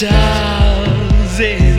stars and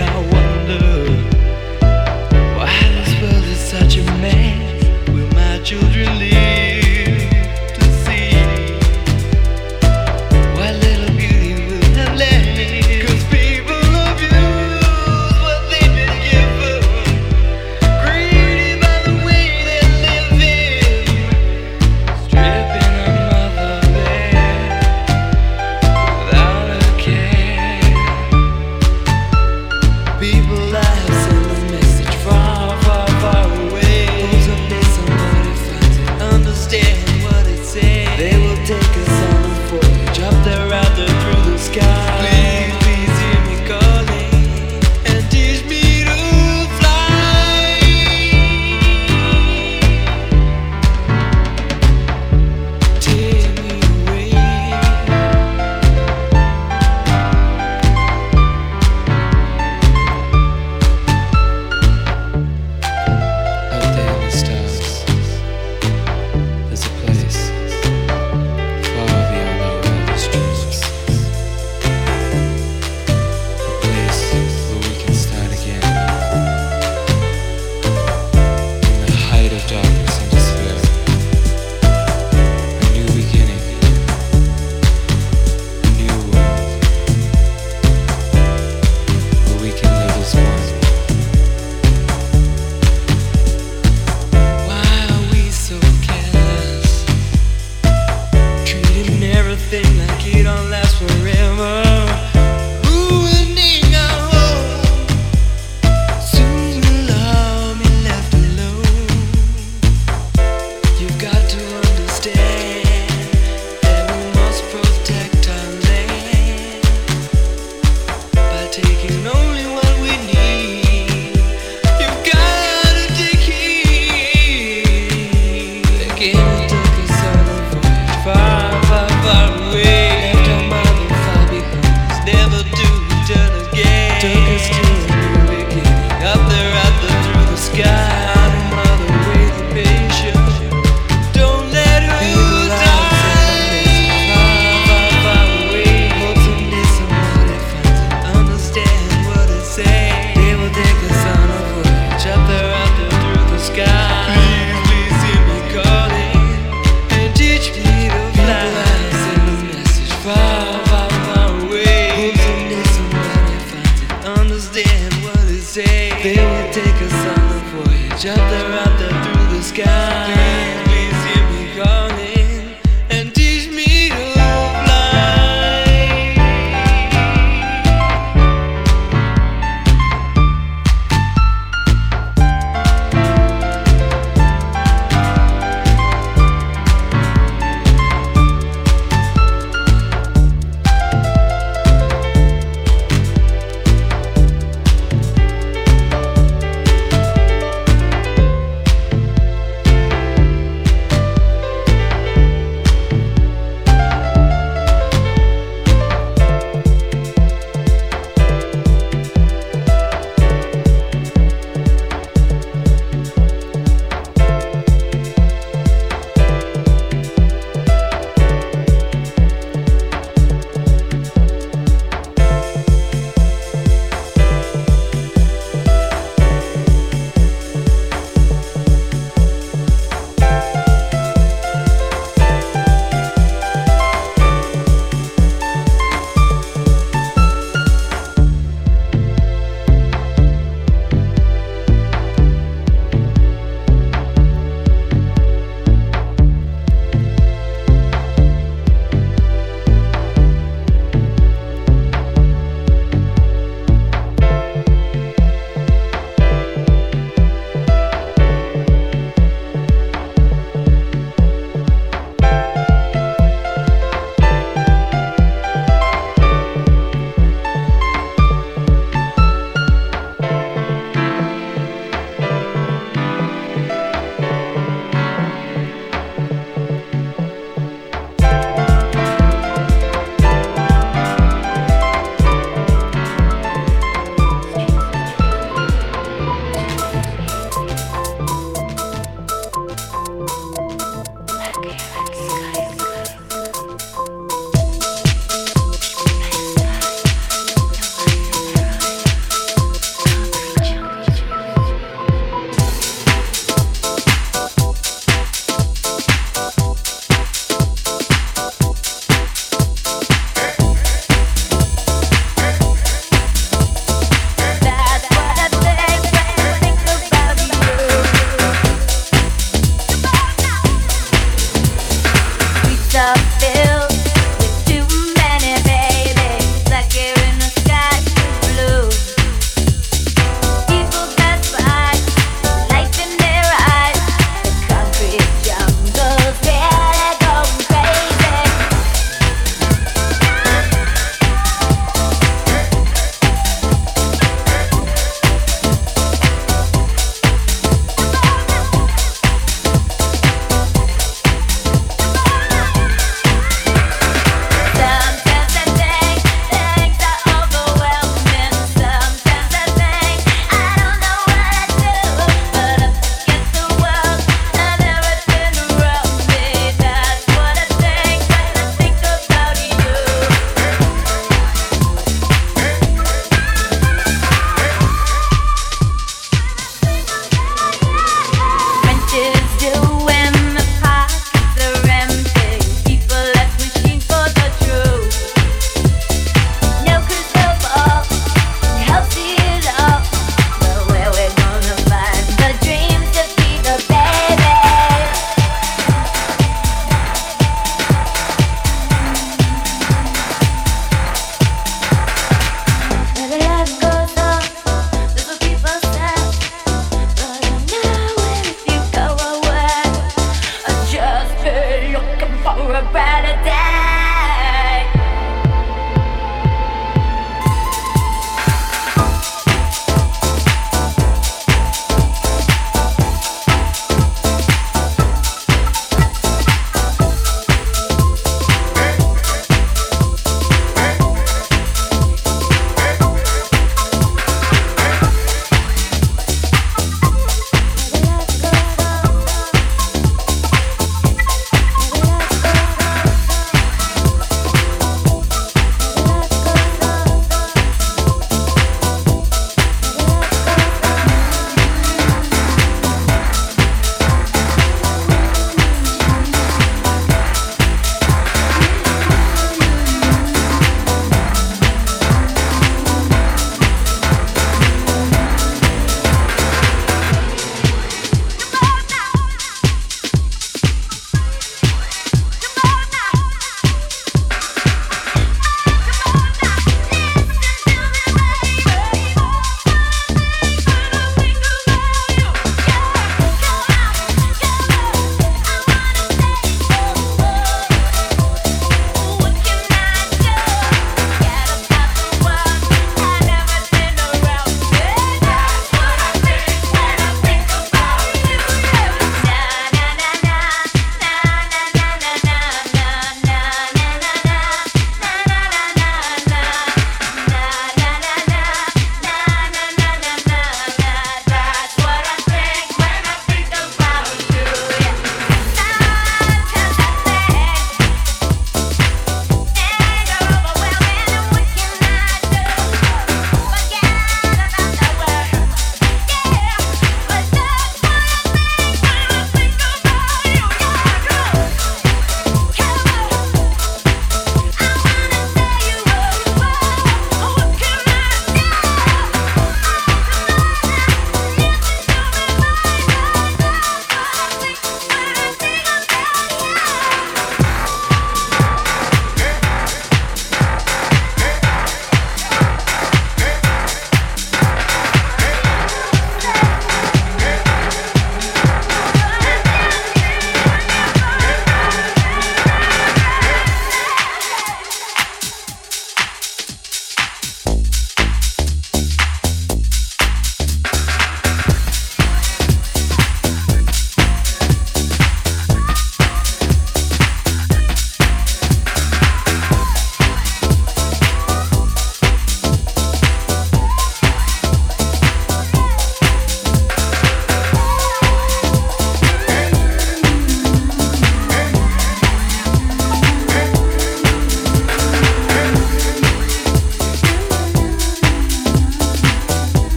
Okay.